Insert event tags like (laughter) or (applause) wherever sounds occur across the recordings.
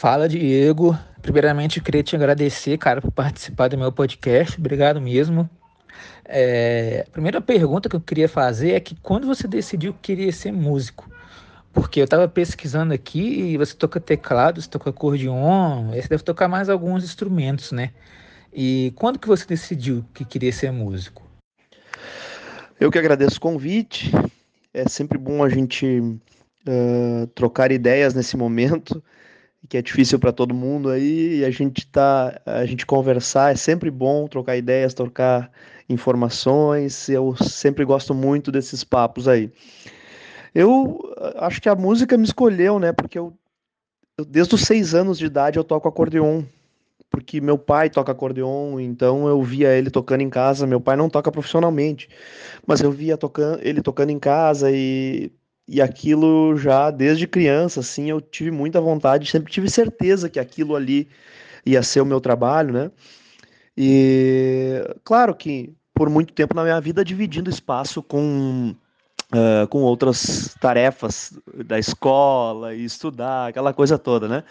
Fala, Diego. Primeiramente, queria te agradecer, cara, por participar do meu podcast. Obrigado mesmo. É, a primeira pergunta que eu queria fazer é que quando você decidiu que queria ser músico? Porque eu estava pesquisando aqui e você toca teclado, você toca acordeon, você deve tocar mais alguns instrumentos, né? E quando que você decidiu que queria ser músico? Eu que agradeço o convite. É sempre bom a gente uh, trocar ideias nesse momento, que é difícil para todo mundo aí, e a gente tá, a gente conversar é sempre bom trocar ideias, trocar informações. Eu sempre gosto muito desses papos aí. Eu acho que a música me escolheu, né? Porque eu, eu desde os seis anos de idade eu toco acordeon porque meu pai toca acordeon, então eu via ele tocando em casa. Meu pai não toca profissionalmente, mas eu via tocando, ele tocando em casa e, e aquilo já desde criança, assim, eu tive muita vontade, sempre tive certeza que aquilo ali ia ser o meu trabalho, né? E claro que por muito tempo na minha vida dividindo espaço com Uh, com outras tarefas da escola e estudar, aquela coisa toda, né?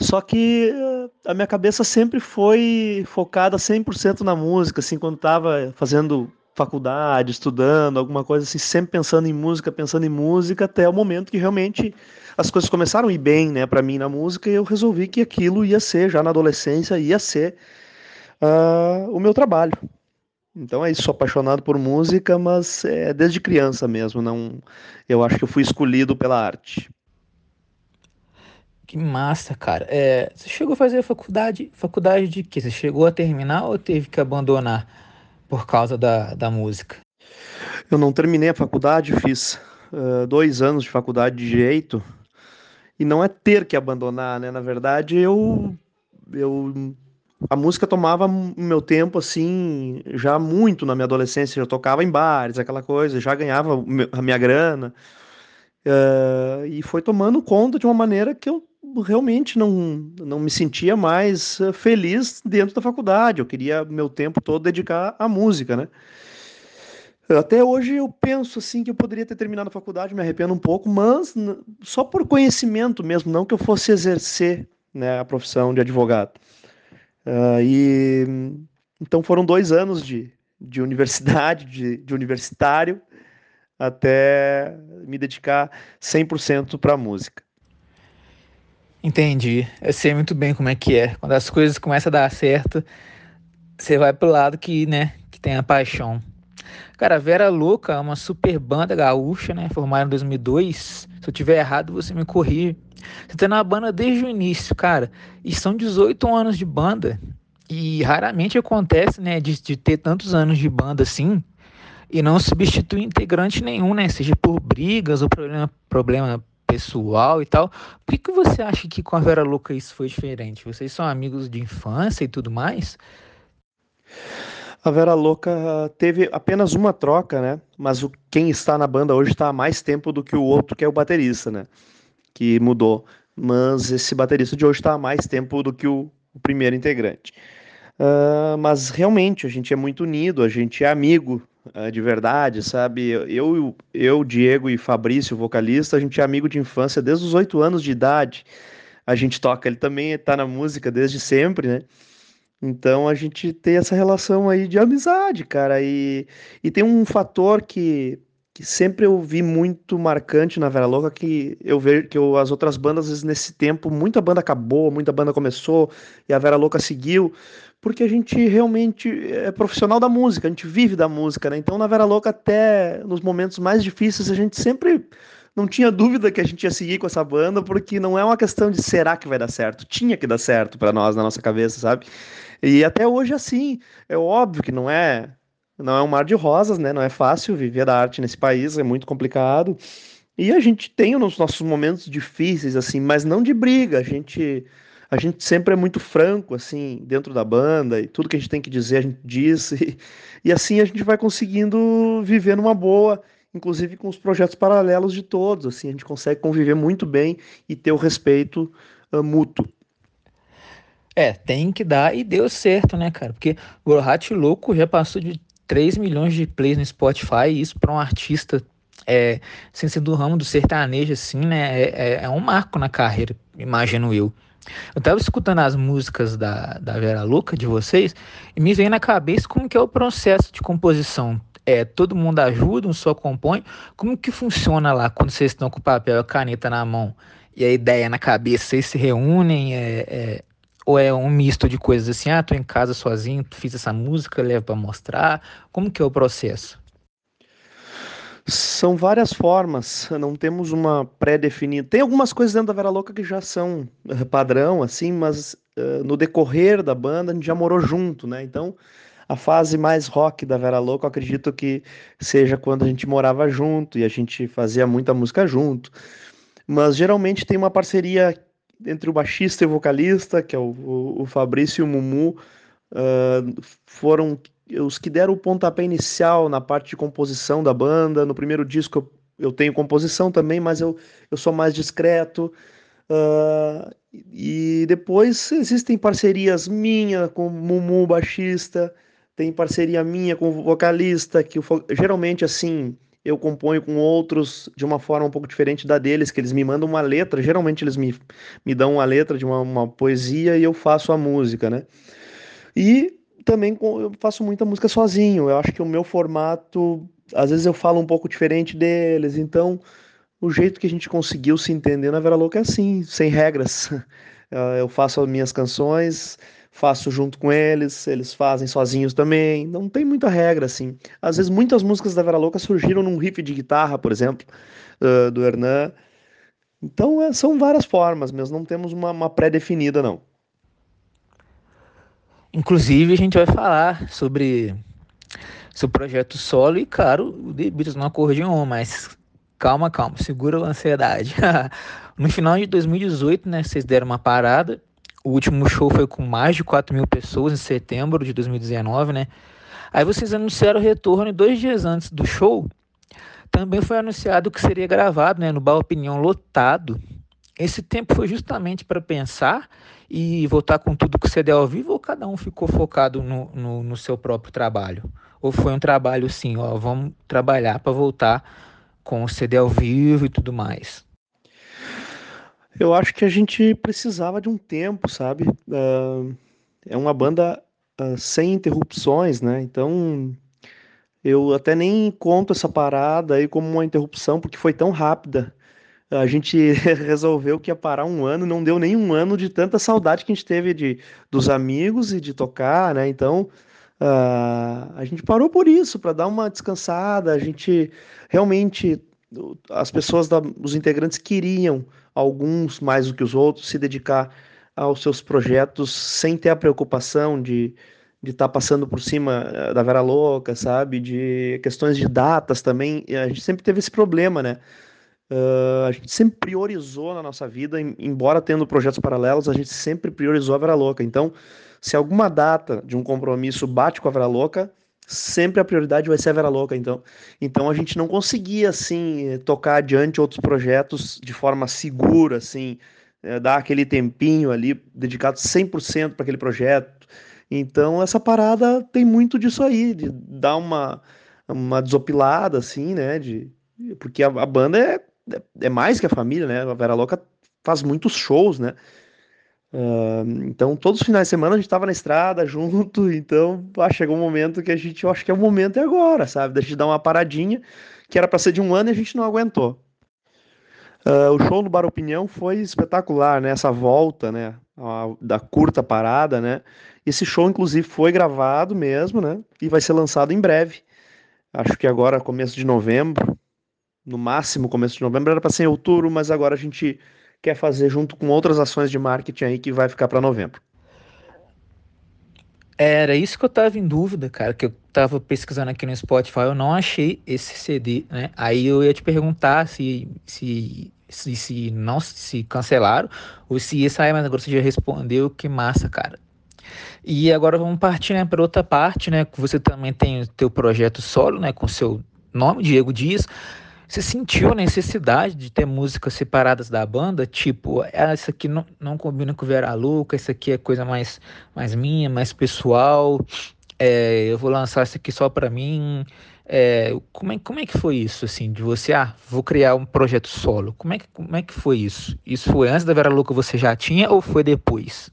Só que eh, a minha cabeça sempre foi focada 100% na música, assim, quando estava fazendo faculdade, estudando, alguma coisa assim, sempre pensando em música, pensando em música, até o momento que realmente as coisas começaram a ir bem, né, para mim na música, e eu resolvi que aquilo ia ser, já na adolescência, ia ser uh, o meu trabalho. Então é isso, sou apaixonado por música, mas é desde criança mesmo, não, eu acho que eu fui escolhido pela arte. Que massa, cara. É, você chegou a fazer faculdade, faculdade de quê? Você chegou a terminar ou teve que abandonar por causa da, da música? Eu não terminei a faculdade, fiz uh, dois anos de faculdade de Direito e não é ter que abandonar, né? Na verdade, eu, eu a música tomava meu tempo assim já muito na minha adolescência. Eu tocava em bares, aquela coisa, já ganhava a minha grana. Uh, e foi tomando conta de uma maneira que eu realmente não, não me sentia mais eh, feliz dentro da faculdade. Eu queria meu tempo todo dedicar à música, né? Até hoje eu penso assim que eu poderia ter terminado a faculdade, me arrependo um pouco, mas só por conhecimento mesmo, não que eu fosse exercer né, a profissão de advogado. Uh, e então foram dois anos de, de universidade, de, de universitário, até me dedicar 100% para a música. Entendi. Eu sei muito bem como é que é. Quando as coisas começam a dar certo, você vai pro lado que, né, que tem a paixão. Cara, Vera Louca é uma super banda gaúcha, né? Formada em 2002. Se eu tiver errado, você me corrige. Você tá na banda desde o início, cara. E são 18 anos de banda. E raramente acontece, né, de, de ter tantos anos de banda assim e não substitui integrante nenhum, né? Seja por brigas ou problema, problema pessoal e tal. Por que, que você acha que com a Vera Louca isso foi diferente? Vocês são amigos de infância e tudo mais? A Vera Louca teve apenas uma troca, né? Mas o, quem está na banda hoje está há mais tempo do que o outro, que é o baterista, né? Que mudou. Mas esse baterista de hoje está há mais tempo do que o, o primeiro integrante. Uh, mas realmente a gente é muito unido, a gente é amigo de verdade, sabe? Eu, eu, Diego e Fabrício, vocalista, a gente é amigo de infância desde os oito anos de idade. A gente toca, ele também está na música desde sempre, né? Então a gente tem essa relação aí de amizade, cara. E, e tem um fator que, que sempre eu vi muito marcante na Vera Louca, que eu vejo que eu, as outras bandas, às vezes, nesse tempo, muita banda acabou, muita banda começou, e a Vera Louca seguiu porque a gente realmente é profissional da música, a gente vive da música, né? Então, na Vera Louca, até nos momentos mais difíceis, a gente sempre não tinha dúvida que a gente ia seguir com essa banda, porque não é uma questão de será que vai dar certo, tinha que dar certo para nós na nossa cabeça, sabe? E até hoje assim, é óbvio que não é não é um mar de rosas, né? Não é fácil viver da arte nesse país, é muito complicado. E a gente tem os nossos momentos difíceis assim, mas não de briga, a gente a gente sempre é muito franco, assim, dentro da banda, e tudo que a gente tem que dizer, a gente diz, (laughs) e, e assim a gente vai conseguindo viver numa boa, inclusive com os projetos paralelos de todos, assim, a gente consegue conviver muito bem e ter o respeito uh, mútuo. É, tem que dar, e deu certo, né, cara, porque o Hat Louco já passou de 3 milhões de plays no Spotify, isso para um artista é, sem ser do ramo do sertanejo, assim, né, é, é, é um marco na carreira, imagino eu. Eu tava escutando as músicas da, da Vera Louca, de vocês, e me veio na cabeça como que é o processo de composição. É, todo mundo ajuda, um só compõe. Como que funciona lá quando vocês estão com o papel e a caneta na mão e a ideia na cabeça? Vocês se reúnem? É, é, ou é um misto de coisas assim? Ah, tô em casa sozinho, fiz essa música, levo para mostrar. Como que é o processo? São várias formas, não temos uma pré-definida. Tem algumas coisas dentro da Vera Louca que já são eh, padrão, assim, mas uh, no decorrer da banda a gente já morou junto, né? Então, a fase mais rock da Vera Louca, eu acredito que seja quando a gente morava junto e a gente fazia muita música junto. Mas geralmente tem uma parceria entre o baixista e o vocalista, que é o, o, o Fabrício e o Mumu, uh, foram os que deram o pontapé inicial na parte de composição da banda. No primeiro disco eu, eu tenho composição também, mas eu, eu sou mais discreto. Uh, e depois existem parcerias minha com o Mumu, baixista, tem parceria minha com o vocalista, que geralmente assim eu componho com outros de uma forma um pouco diferente da deles, que eles me mandam uma letra, geralmente eles me, me dão uma letra de uma, uma poesia e eu faço a música, né? E também eu faço muita música sozinho. Eu acho que o meu formato, às vezes eu falo um pouco diferente deles. Então, o jeito que a gente conseguiu se entender na Vera Louca é assim, sem regras. (laughs) Eu faço as minhas canções, faço junto com eles, eles fazem sozinhos também. Não tem muita regra assim. Às vezes muitas músicas da Vera Louca surgiram num riff de guitarra, por exemplo, do Hernan. Então, é, são várias formas, mas não temos uma, uma pré-definida, não. Inclusive, a gente vai falar sobre seu projeto solo e, claro, o The Beatles no acordeon, mas calma, calma, segura a ansiedade. (laughs) no final de 2018, né, vocês deram uma parada. O último show foi com mais de 4 mil pessoas em setembro de 2019, né? Aí vocês anunciaram o retorno dois dias antes do show, também foi anunciado que seria gravado, né, no Bar Opinião lotado. Esse tempo foi justamente para pensar e voltar com tudo que você ao vivo ou cada um ficou focado no, no, no seu próprio trabalho? Ou foi um trabalho assim, ó, vamos trabalhar para voltar com o CD ao vivo e tudo mais? Eu acho que a gente precisava de um tempo, sabe? Uh, é uma banda uh, sem interrupções, né? Então eu até nem conto essa parada aí como uma interrupção, porque foi tão rápida a gente (laughs) resolveu que ia parar um ano, não deu nem um ano de tanta saudade que a gente teve de, dos amigos e de tocar, né? Então uh, a gente parou por isso, para dar uma descansada. A gente realmente, as pessoas, da, os integrantes queriam, alguns mais do que os outros, se dedicar aos seus projetos sem ter a preocupação de de estar tá passando por cima eh, da Vera Louca, sabe? De questões de datas também. A gente sempre teve esse problema, né? Uh, a gente sempre priorizou na nossa vida, embora tendo projetos paralelos, a gente sempre priorizou a Vera Louca. Então, se alguma data de um compromisso bate com a Vera Louca, sempre a prioridade vai ser a Vera Louca. Então, então a gente não conseguia assim tocar adiante outros projetos de forma segura, assim, é, dar aquele tempinho ali dedicado 100% para aquele projeto. Então, essa parada tem muito disso aí, de dar uma, uma desopilada, assim, né? De, porque a, a banda é é mais que a família, né? A Vera Louca faz muitos shows, né? Então, todos os finais de semana a gente tava na estrada (laughs) junto, então ah, chegou um momento que a gente, eu acho que é o momento é agora, sabe? Da gente dar uma paradinha, que era para ser de um ano e a gente não aguentou. Uh, o show no Bar Opinião foi espetacular, né? Essa volta, né? A, da curta parada, né? Esse show, inclusive, foi gravado mesmo, né? E vai ser lançado em breve. Acho que agora, começo de novembro no máximo começo de novembro, era para ser em outubro, mas agora a gente quer fazer junto com outras ações de marketing aí que vai ficar para novembro. Era isso que eu tava em dúvida, cara, que eu tava pesquisando aqui no Spotify, eu não achei esse CD, né? Aí eu ia te perguntar se se se, se não se cancelaram ou se ia sair, mas agora você já respondeu, que massa, cara. E agora vamos partir, né, para outra parte, né? Você também tem o teu projeto solo, né, com seu nome, Diego Dias. Você sentiu a necessidade de ter músicas separadas da banda? Tipo, ah, essa aqui não, não combina com Vera Luca, essa aqui é coisa mais, mais minha, mais pessoal. É, eu vou lançar isso aqui só pra mim. É, como, é, como é que foi isso, assim, de você, ah, vou criar um projeto solo? Como é que, como é que foi isso? Isso foi antes da Vera Louca você já tinha ou foi depois?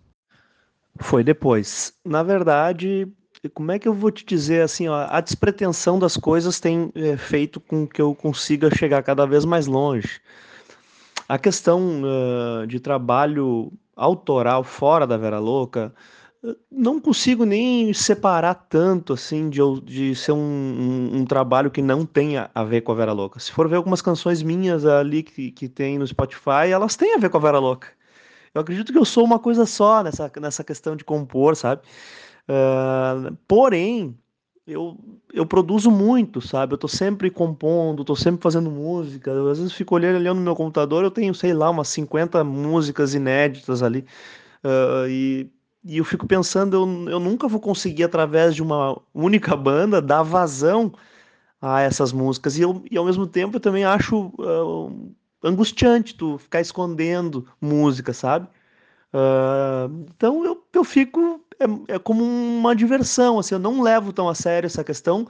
Foi depois. Na verdade, como é que eu vou te dizer assim, ó, a despretensão das coisas tem é, feito com que eu consiga chegar cada vez mais longe. A questão uh, de trabalho autoral fora da Vera Louca, não consigo nem separar tanto assim de, de ser um, um, um, trabalho que não tenha a ver com a Vera Louca. Se for ver algumas canções minhas ali que, que tem no Spotify, elas têm a ver com a Vera Louca. Eu acredito que eu sou uma coisa só nessa, nessa questão de compor, sabe? Uh, porém, eu, eu produzo muito, sabe? Eu tô sempre compondo, tô sempre fazendo música. Eu, às vezes fico olhando ali no meu computador, eu tenho, sei lá, umas 50 músicas inéditas ali. Uh, e, e eu fico pensando, eu, eu nunca vou conseguir, através de uma única banda, dar vazão a essas músicas. E, eu, e ao mesmo tempo eu também acho uh, angustiante tu ficar escondendo música, sabe? Uh, então eu, eu fico. É, é como uma diversão, assim, eu não levo tão a sério essa questão,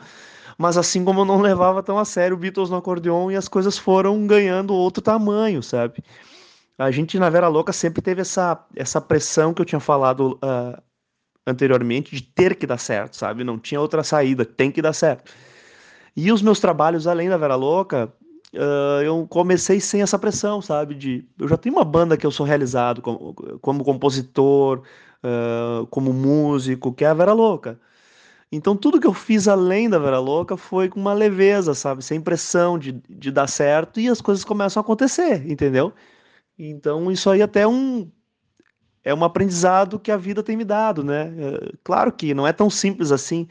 mas assim como eu não levava tão a sério o Beatles no acordeon e as coisas foram ganhando outro tamanho, sabe? A gente na Vera Louca sempre teve essa, essa pressão que eu tinha falado uh, anteriormente de ter que dar certo, sabe? Não tinha outra saída, tem que dar certo. E os meus trabalhos além da Vera Louca, uh, eu comecei sem essa pressão, sabe? De, eu já tenho uma banda que eu sou realizado como, como compositor, como músico, que é a Vera Louca. Então tudo que eu fiz além da Vera Louca foi com uma leveza, sabe? Sem pressão de, de dar certo e as coisas começam a acontecer, entendeu? Então isso aí até é um é um aprendizado que a vida tem me dado, né? É, claro que não é tão simples assim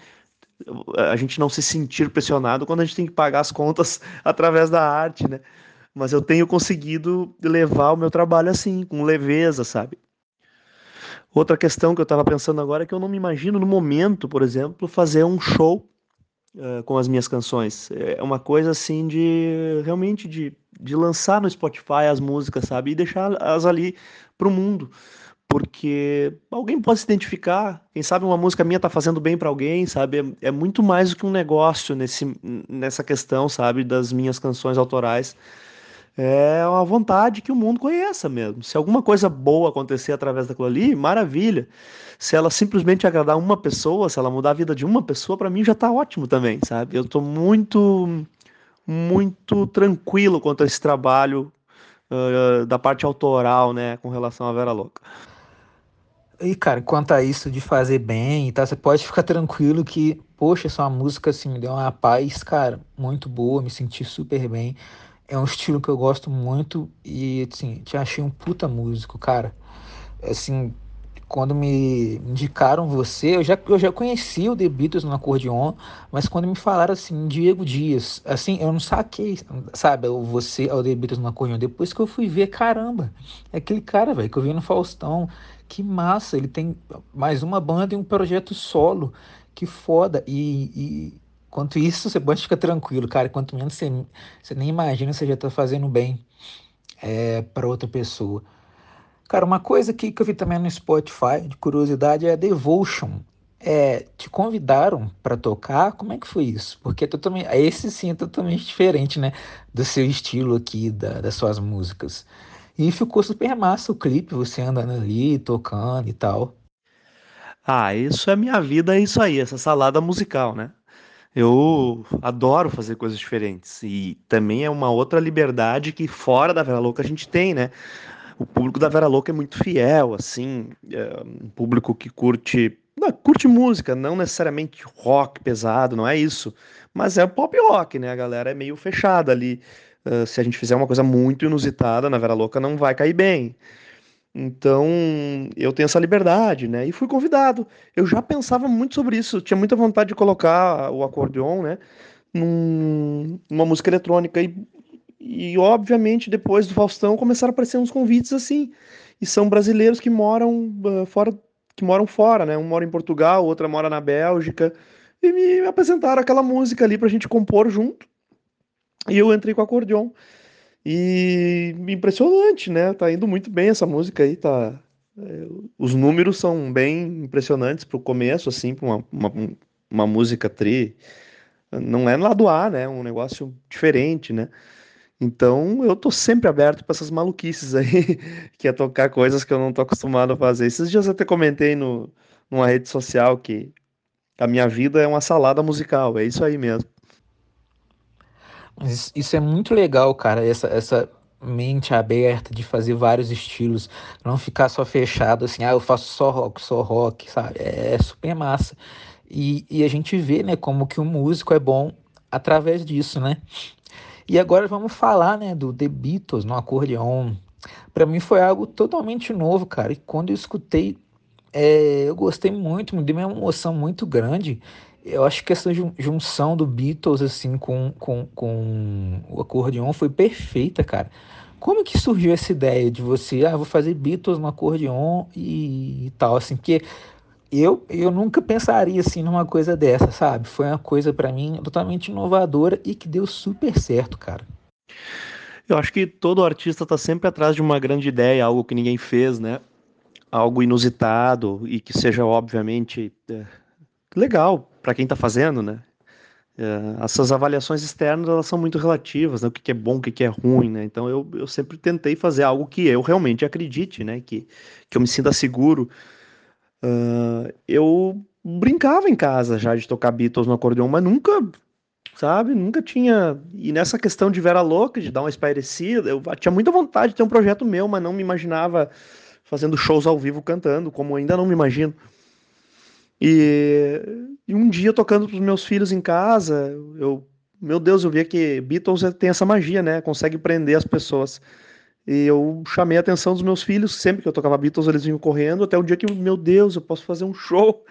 a gente não se sentir pressionado quando a gente tem que pagar as contas (laughs) através da arte, né? Mas eu tenho conseguido levar o meu trabalho assim, com leveza, sabe? Outra questão que eu estava pensando agora é que eu não me imagino no momento, por exemplo, fazer um show uh, com as minhas canções. É uma coisa assim de realmente de, de lançar no Spotify as músicas, sabe? E deixar elas ali para o mundo porque alguém pode se identificar, quem sabe uma música minha tá fazendo bem para alguém, sabe? É, é, muito mais do que um negócio nesse, nessa questão, sabe, das minhas canções autorais. É uma vontade que o mundo conheça mesmo. Se alguma coisa boa acontecer através daquilo ali, maravilha. Se ela simplesmente agradar uma pessoa, se ela mudar a vida de uma pessoa, para mim já tá ótimo também, sabe? Eu tô muito muito tranquilo quanto a esse trabalho uh, da parte autoral, né, com relação à Vera Louca. E, cara, quanto a isso de fazer bem e tal, você pode ficar tranquilo que, poxa, essa música, assim, me deu uma paz, cara, muito boa, me senti super bem. É um estilo que eu gosto muito e, assim, te achei um puta músico, cara. Assim, quando me indicaram você, eu já, eu já conhecia o The Beatles no acordeon, mas quando me falaram assim, Diego Dias, assim, eu não saquei, sabe, você ao The Beatles no acordeon. Depois que eu fui ver, caramba, é aquele cara, velho, que eu vi no Faustão, que massa, ele tem mais uma banda e um projeto solo, que foda. E quanto isso, você pode ficar tranquilo, cara. Quanto menos você, você nem imagina, você já tá fazendo bem é, para outra pessoa. Cara, uma coisa que, que eu vi também no Spotify, de curiosidade, é a Devotion. É, te convidaram para tocar? Como é que foi isso? Porque é totalmente, esse sim é totalmente diferente, né? Do seu estilo aqui, da, das suas músicas. E ficou super massa o clipe, você andando ali, tocando e tal. Ah, isso é minha vida, é isso aí, essa salada musical, né? Eu adoro fazer coisas diferentes. E também é uma outra liberdade que fora da Vera Louca a gente tem, né? O público da Vera Louca é muito fiel, assim, é um público que curte, não, curte música, não necessariamente rock pesado, não é isso, mas é pop rock, né? A galera é meio fechada ali. Uh, se a gente fizer uma coisa muito inusitada na Vera Louca, não vai cair bem. Então, eu tenho essa liberdade, né? E fui convidado. Eu já pensava muito sobre isso, tinha muita vontade de colocar o acordeon, né? Num, numa música eletrônica. E, e, obviamente, depois do Faustão, começaram a aparecer uns convites assim. E são brasileiros que moram uh, fora, que moram fora, né? Um mora em Portugal, outra mora na Bélgica. E me apresentaram aquela música ali pra gente compor junto. E eu entrei com acordeon. E impressionante, né? Tá indo muito bem essa música aí, tá. É, os números são bem impressionantes pro começo, assim, pra uma, uma, uma música tri. não é lado A, né? Um negócio diferente, né? Então eu tô sempre aberto para essas maluquices aí, (laughs) que é tocar coisas que eu não tô acostumado a fazer. Esses dias eu até comentei no, numa rede social que a minha vida é uma salada musical, é isso aí mesmo. Isso é muito legal, cara, essa, essa mente aberta de fazer vários estilos, não ficar só fechado assim, ah, eu faço só rock, só rock, sabe? É, é super massa. E, e a gente vê, né, como que o músico é bom através disso, né? E agora vamos falar, né, do The Beatles no acordeon. Para mim foi algo totalmente novo, cara. E quando eu escutei, é, eu gostei muito, me deu uma emoção muito grande. Eu acho que essa junção do Beatles assim com, com, com o acordeon foi perfeita, cara. Como que surgiu essa ideia de você, ah, vou fazer Beatles no acordeon e, e tal, assim, porque eu, eu nunca pensaria assim numa coisa dessa, sabe? Foi uma coisa para mim totalmente inovadora e que deu super certo, cara. Eu acho que todo artista tá sempre atrás de uma grande ideia, algo que ninguém fez, né? Algo inusitado e que seja obviamente é, legal para quem tá fazendo, né? É, essas avaliações externas elas são muito relativas, né? O que, que é bom, o que, que é ruim, né? Então eu, eu sempre tentei fazer algo que eu realmente acredite, né? Que, que eu me sinta seguro Uh, eu brincava em casa já de tocar Beatles no acordeon, mas nunca, sabe, nunca tinha. E nessa questão de Vera Louca, de dar uma espairecida, eu tinha muita vontade de ter um projeto meu, mas não me imaginava fazendo shows ao vivo cantando, como ainda não me imagino. E, e um dia tocando para os meus filhos em casa, eu, meu Deus, eu via que Beatles tem essa magia, né? Consegue prender as pessoas. E eu chamei a atenção dos meus filhos, sempre que eu tocava Beatles, eles vinham correndo, até o dia que, meu Deus, eu posso fazer um show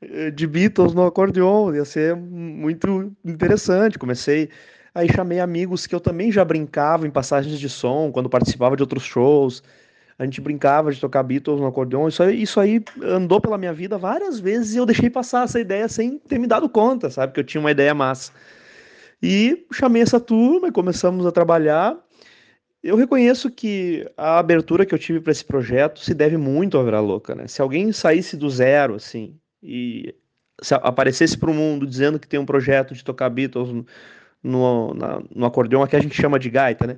eh, de Beatles no acordeon, ia ser muito interessante. Comecei, aí chamei amigos que eu também já brincava em passagens de som, quando participava de outros shows. A gente brincava de tocar Beatles no acordeon. Isso aí, isso aí andou pela minha vida várias vezes e eu deixei passar essa ideia sem ter me dado conta, sabe? Que eu tinha uma ideia massa. E chamei essa turma e começamos a trabalhar. Eu reconheço que a abertura que eu tive para esse projeto se deve muito à Vera Louca, né? Se alguém saísse do zero, assim, e aparecesse para o mundo dizendo que tem um projeto de tocar Beatles no, na, no que a gente chama de gaita, né?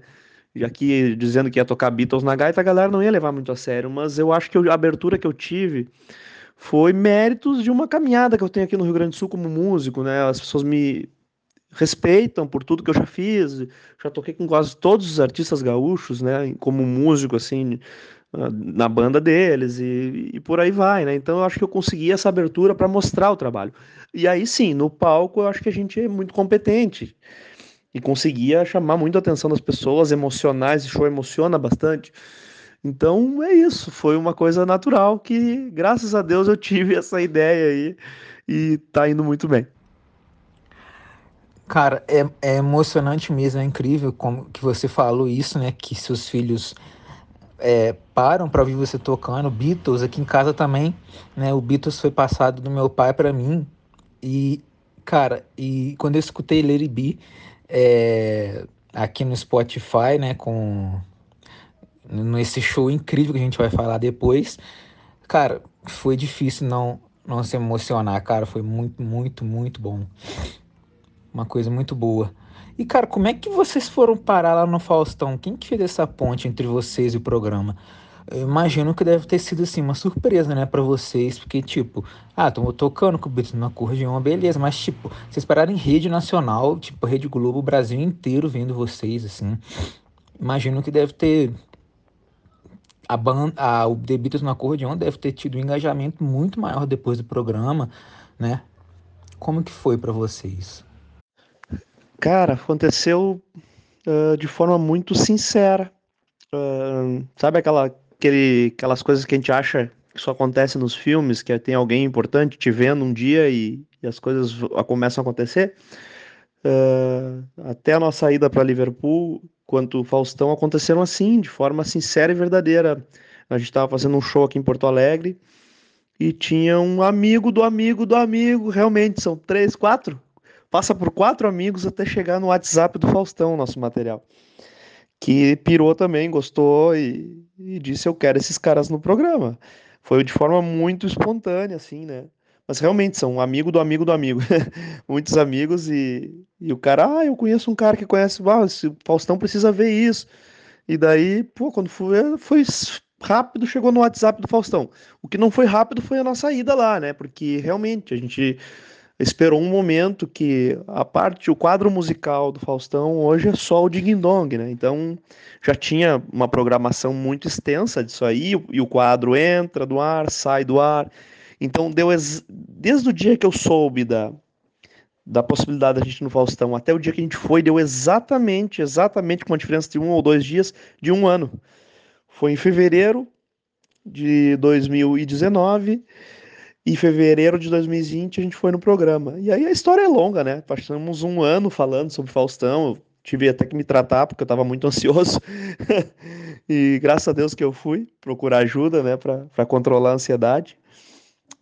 Aqui dizendo que ia tocar Beatles na gaita, a galera não ia levar muito a sério, mas eu acho que a abertura que eu tive foi méritos de uma caminhada que eu tenho aqui no Rio Grande do Sul como músico, né? As pessoas me respeitam por tudo que eu já fiz, já toquei com quase todos os artistas gaúchos, né, como músico, assim, na banda deles e, e por aí vai, né, então eu acho que eu consegui essa abertura para mostrar o trabalho. E aí sim, no palco eu acho que a gente é muito competente e conseguia chamar muito a atenção das pessoas, emocionar, esse show emociona bastante. Então é isso, foi uma coisa natural que, graças a Deus, eu tive (laughs) essa ideia aí e tá indo muito bem. Cara, é, é emocionante mesmo, é incrível como que você falou isso, né? Que seus filhos é, param para ouvir você tocando. Beatles aqui em casa também, né? O Beatles foi passado do meu pai para mim e, cara, e quando eu escutei Lady B é, aqui no Spotify, né? Com nesse show incrível que a gente vai falar depois, cara, foi difícil não não se emocionar, cara. Foi muito, muito, muito bom uma coisa muito boa. E, cara, como é que vocês foram parar lá no Faustão? Quem que fez essa ponte entre vocês e o programa? Eu imagino que deve ter sido, assim, uma surpresa, né, para vocês, porque, tipo, ah, tô tocando com o Beatles na uma beleza, mas, tipo, vocês pararam em rede nacional, tipo, Rede Globo, o Brasil inteiro vendo vocês, assim. Imagino que deve ter. A banda, a, o The Beatles no acordeon deve ter tido um engajamento muito maior depois do programa, né? Como que foi para vocês? Cara, aconteceu uh, de forma muito sincera. Uh, sabe aquela, aquele, aquelas coisas que a gente acha que só acontece nos filmes, que tem alguém importante te vendo um dia e, e as coisas começam a acontecer? Uh, até a nossa ida para Liverpool, quanto Faustão, aconteceram assim, de forma sincera e verdadeira. A gente estava fazendo um show aqui em Porto Alegre e tinha um amigo do amigo do amigo, realmente, são três, quatro passa por quatro amigos até chegar no WhatsApp do Faustão, nosso material. Que pirou também, gostou e, e disse: Eu quero esses caras no programa. Foi de forma muito espontânea, assim, né? Mas realmente são amigo do amigo do amigo. (laughs) Muitos amigos e, e o cara, ah, eu conheço um cara que conhece, ah, o Faustão precisa ver isso. E daí, pô, quando foi, foi rápido, chegou no WhatsApp do Faustão. O que não foi rápido foi a nossa ida lá, né? Porque realmente a gente esperou um momento que a parte, o quadro musical do Faustão hoje é só o Ding Dong, né? Então já tinha uma programação muito extensa disso aí, e o quadro entra do ar, sai do ar. Então deu desde o dia que eu soube da, da possibilidade da gente ir no Faustão até o dia que a gente foi, deu exatamente, exatamente com uma diferença de um ou dois dias de um ano. Foi em fevereiro de 2019 e fevereiro de 2020 a gente foi no programa. E aí a história é longa, né? Passamos um ano falando sobre Faustão. Eu tive até que me tratar porque eu estava muito (laughs) ansioso. e graças a Deus que eu fui procurar ajuda, né, para controlar a ansiedade.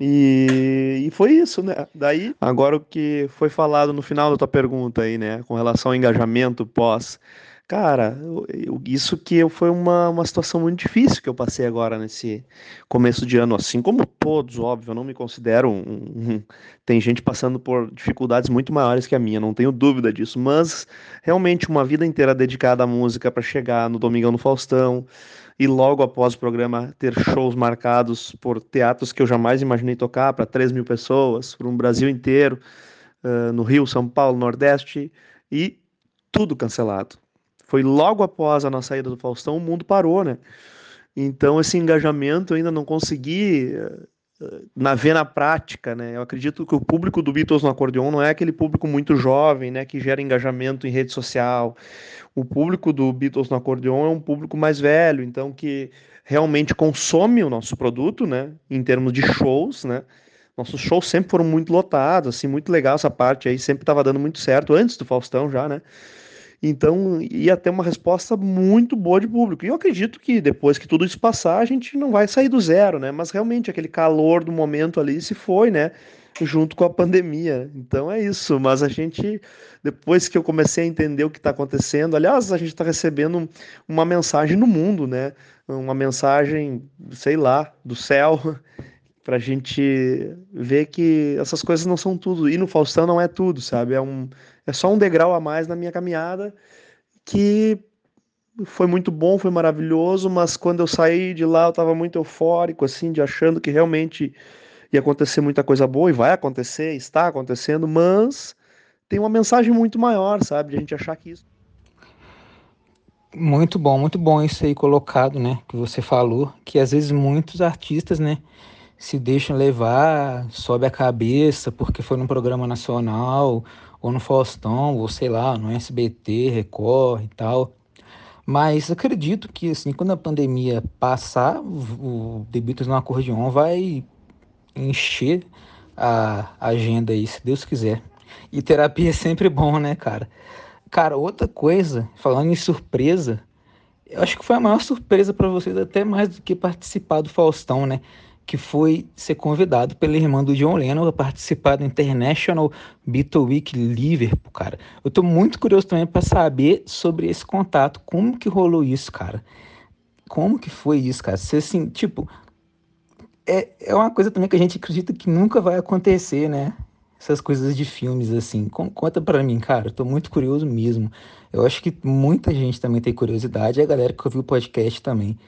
E, e foi isso, né? Daí, agora o que foi falado no final da tua pergunta aí, né, com relação ao engajamento pós. Cara, eu, isso que foi uma, uma situação muito difícil que eu passei agora nesse começo de ano, assim como todos, óbvio, eu não me considero um, um, Tem gente passando por dificuldades muito maiores que a minha, não tenho dúvida disso, mas realmente uma vida inteira dedicada à música para chegar no Domingão no Faustão, e logo após o programa ter shows marcados por teatros que eu jamais imaginei tocar para 3 mil pessoas, por um Brasil inteiro, uh, no Rio, São Paulo, Nordeste, e tudo cancelado. Foi logo após a nossa saída do Faustão, o mundo parou, né? Então esse engajamento eu ainda não consegui uh, na ver na prática, né? Eu acredito que o público do Beatles no acordeon não é aquele público muito jovem, né, que gera engajamento em rede social. O público do Beatles no acordeon é um público mais velho, então que realmente consome o nosso produto, né, em termos de shows, né, nossos shows sempre foram muito lotados, assim, muito legal essa parte aí, sempre estava dando muito certo, antes do Faustão já, né, então ia ter uma resposta muito boa de público, e eu acredito que depois que tudo isso passar, a gente não vai sair do zero, né, mas realmente aquele calor do momento ali se foi, né, junto com a pandemia. Então é isso. Mas a gente, depois que eu comecei a entender o que está acontecendo, aliás, a gente está recebendo uma mensagem no mundo, né? Uma mensagem, sei lá, do céu, para a gente ver que essas coisas não são tudo. E no Faustão não é tudo, sabe? É, um, é só um degrau a mais na minha caminhada que foi muito bom, foi maravilhoso, mas quando eu saí de lá eu estava muito eufórico, assim, de achando que realmente ia acontecer muita coisa boa e vai acontecer, está acontecendo, mas tem uma mensagem muito maior, sabe? De a gente achar que isso. Muito bom, muito bom isso aí colocado, né? Que você falou, que às vezes muitos artistas, né? Se deixam levar, sobe a cabeça porque foi num programa nacional, ou no Faustão, ou sei lá, no SBT, Record e tal. Mas acredito que, assim, quando a pandemia passar, o Debitos no Acordeon vai encher a agenda aí, se Deus quiser. E terapia é sempre bom, né, cara? Cara, outra coisa, falando em surpresa, eu acho que foi a maior surpresa para vocês, até mais do que participar do Faustão, né? Que foi ser convidado pela irmã do John Lennon a participar do International Beatle Week Liverpool, cara. Eu tô muito curioso também para saber sobre esse contato, como que rolou isso, cara. Como que foi isso, cara? Você assim, tipo, é, é uma coisa também que a gente acredita que nunca vai acontecer, né? Essas coisas de filmes assim. Conta para mim, cara, eu tô muito curioso mesmo. Eu acho que muita gente também tem curiosidade, e a galera que ouviu o podcast também.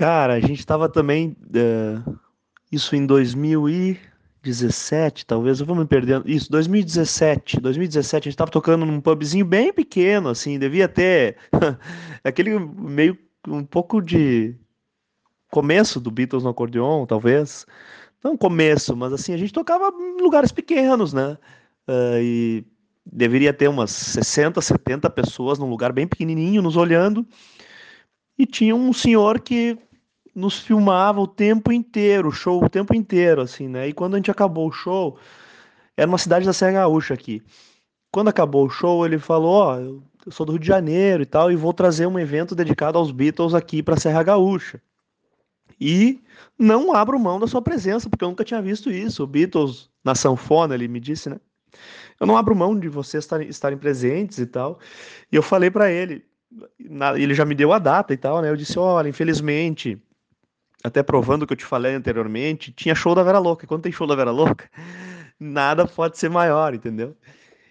Cara, a gente tava também. Uh, isso em 2017, talvez, eu vou me perdendo. Isso, 2017. 2017, a gente tava tocando num pubzinho bem pequeno, assim, devia ter (laughs) aquele meio um pouco de começo do Beatles no acordeon, talvez. Não começo, mas assim, a gente tocava em lugares pequenos, né? Uh, e deveria ter umas 60, 70 pessoas num lugar bem pequenininho nos olhando. E tinha um senhor que nos filmava o tempo inteiro, o show o tempo inteiro, assim, né? E quando a gente acabou o show, era uma cidade da Serra Gaúcha aqui. Quando acabou o show, ele falou: Ó, oh, eu sou do Rio de Janeiro e tal, e vou trazer um evento dedicado aos Beatles aqui para Serra Gaúcha. E não abro mão da sua presença, porque eu nunca tinha visto isso. O Beatles na sanfona, ele me disse, né? Eu não abro mão de vocês estarem, presentes e tal. E eu falei para ele, ele já me deu a data e tal, né? Eu disse: olha, infelizmente, até provando o que eu te falei anteriormente, tinha show da Vera Louca. E quando tem show da Vera Louca, (laughs) nada pode ser maior, entendeu?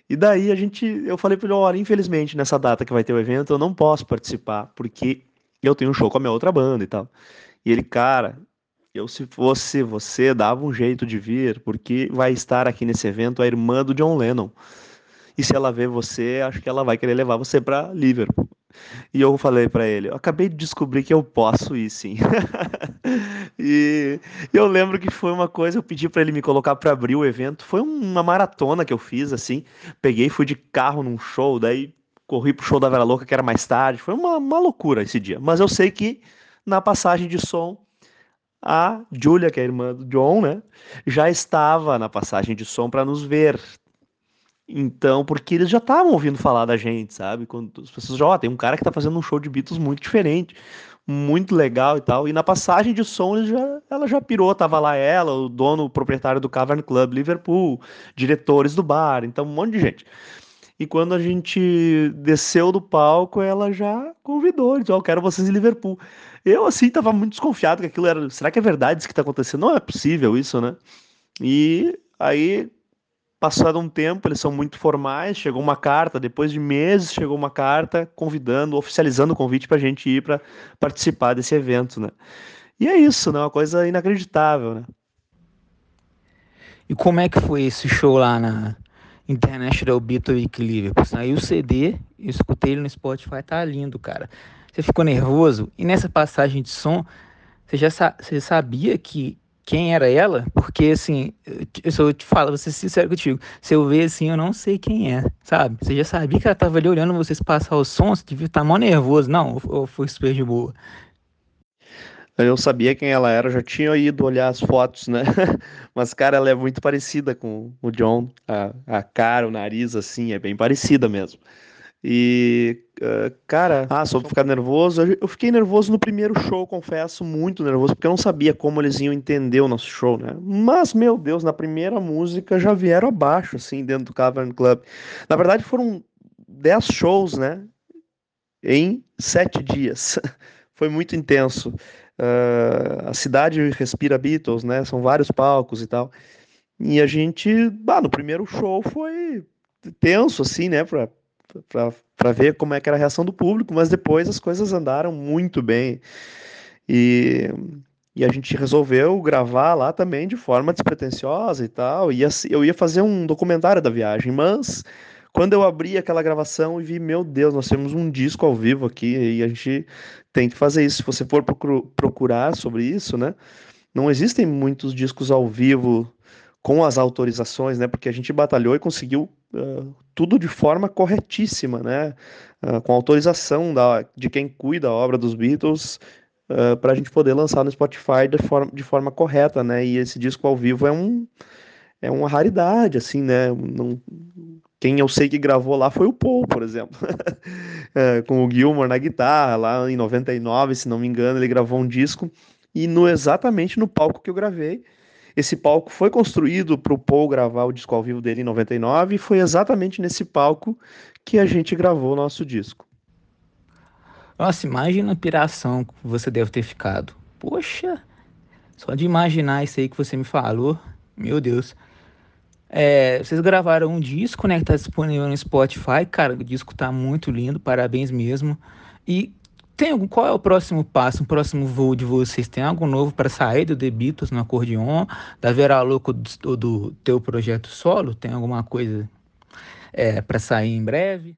E daí a gente, eu falei para ele, olha, infelizmente nessa data que vai ter o evento eu não posso participar porque eu tenho um show com a minha outra banda e tal. E ele, cara, eu se fosse você dava um jeito de vir porque vai estar aqui nesse evento a irmã do John Lennon. E se ela ver você, acho que ela vai querer levar você para Liverpool. E eu falei para ele, eu acabei de descobrir que eu posso ir sim. (laughs) e eu lembro que foi uma coisa, eu pedi para ele me colocar para abrir o evento, foi uma maratona que eu fiz assim, peguei, fui de carro num show, daí corri pro show da Vera Louca que era mais tarde, foi uma, uma loucura esse dia. Mas eu sei que na passagem de som a Julia, que é a irmã do John, né, já estava na passagem de som para nos ver. Então, porque eles já estavam ouvindo falar da gente, sabe? Quando as pessoas já, ó, oh, tem um cara que tá fazendo um show de Beatles muito diferente, muito legal e tal. E na passagem de som, já, ela já pirou, tava lá ela, o dono, o proprietário do Cavern Club Liverpool, diretores do bar, então um monte de gente. E quando a gente desceu do palco, ela já convidou, disse, ó, oh, quero vocês em Liverpool. Eu, assim, tava muito desconfiado que aquilo era, será que é verdade isso que tá acontecendo? Não é possível isso, né? E aí Passado um tempo, eles são muito formais, chegou uma carta, depois de meses chegou uma carta convidando, oficializando o convite para a gente ir para participar desse evento, né? E é isso, né? Uma coisa inacreditável, né? E como é que foi esse show lá na International Beat Week Liverpool? Saiu o CD, eu escutei ele no Spotify, tá lindo, cara. Você ficou nervoso? E nessa passagem de som, você já sa você sabia que quem era ela, porque assim, eu, só te falo, vou ser sincero contigo, se eu ver assim, eu não sei quem é, sabe? Você já sabia que ela tava ali olhando vocês passar o som, você devia estar tá mó nervoso, não, foi super de boa? Eu sabia quem ela era, já tinha ido olhar as fotos, né? (laughs) Mas, cara, ela é muito parecida com o John. A, a cara, o nariz, assim, é bem parecida mesmo. E, uh, cara, ah, sobre ficar nervoso, eu fiquei nervoso no primeiro show, confesso, muito nervoso, porque eu não sabia como eles iam entender o nosso show, né? Mas, meu Deus, na primeira música já vieram abaixo, assim, dentro do Cavern Club. Na verdade, foram 10 shows, né? Em sete dias. (laughs) Foi muito intenso. Uh, a cidade respira Beatles, né? São vários palcos e tal. E a gente, bah, no primeiro show foi tenso, assim, né? Pra, para ver como é que era a reação do público, mas depois as coisas andaram muito bem. E, e a gente resolveu gravar lá também de forma despretensiosa e tal. E eu ia fazer um documentário da viagem, mas quando eu abri aquela gravação e vi, meu Deus, nós temos um disco ao vivo aqui e a gente tem que fazer isso. Se você for procurar sobre isso, né? Não existem muitos discos ao vivo com as autorizações, né? Porque a gente batalhou e conseguiu tudo de forma corretíssima, né? Uh, com autorização da, de quem cuida da obra dos Beatles, uh, para a gente poder lançar no Spotify de forma, de forma correta, né? E esse disco ao vivo é um é uma raridade, assim, né? Não, quem eu sei que gravou lá foi o Paul, por exemplo, (laughs) é, com o Gilmore na guitarra, lá em 99, se não me engano, ele gravou um disco e no exatamente no palco que eu gravei. Esse palco foi construído para o Paul gravar o disco ao vivo dele em 99 e foi exatamente nesse palco que a gente gravou o nosso disco. Nossa, imagina a piração que você deve ter ficado. Poxa, só de imaginar isso aí que você me falou, meu Deus. É, vocês gravaram um disco, né, que tá disponível no Spotify, cara, o disco tá muito lindo, parabéns mesmo. E tem algum, qual é o próximo passo, o próximo voo de vocês? Tem algo novo para sair do The Beatles no acordeon? Da Vera Louco do, do teu projeto solo? Tem alguma coisa é, para sair em breve?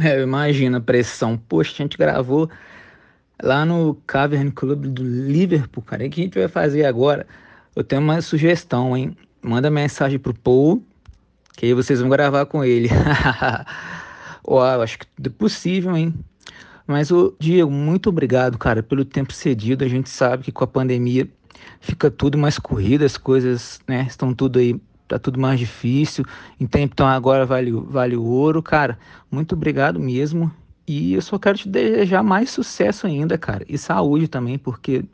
É, imagina a pressão. Poxa, a gente gravou lá no Cavern Club do Liverpool, cara. O que a gente vai fazer agora? Eu tenho uma sugestão, hein? Manda mensagem pro Paul, que aí vocês vão gravar com ele. (laughs) Uau, acho que é possível, hein? Mas, o Diego, muito obrigado, cara, pelo tempo cedido. A gente sabe que com a pandemia fica tudo mais corrido, as coisas, né, estão tudo aí, tá tudo mais difícil. Então agora vale, vale o ouro, cara. Muito obrigado mesmo. E eu só quero te desejar mais sucesso ainda, cara. E saúde também, porque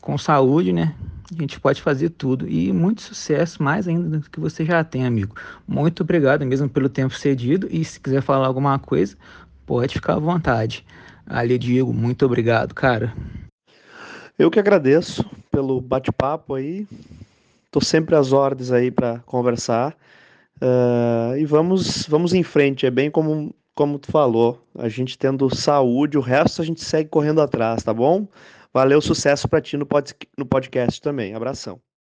com saúde, né, a gente pode fazer tudo. E muito sucesso, mais ainda do que você já tem, amigo. Muito obrigado mesmo pelo tempo cedido. E se quiser falar alguma coisa, Pode ficar à vontade. Ali, Diego, muito obrigado, cara. Eu que agradeço pelo bate-papo aí. Tô sempre às ordens aí para conversar. Uh, e vamos, vamos em frente. É bem como, como tu falou. A gente tendo saúde, o resto a gente segue correndo atrás, tá bom? Valeu, sucesso para ti no, pod, no podcast também. Abração.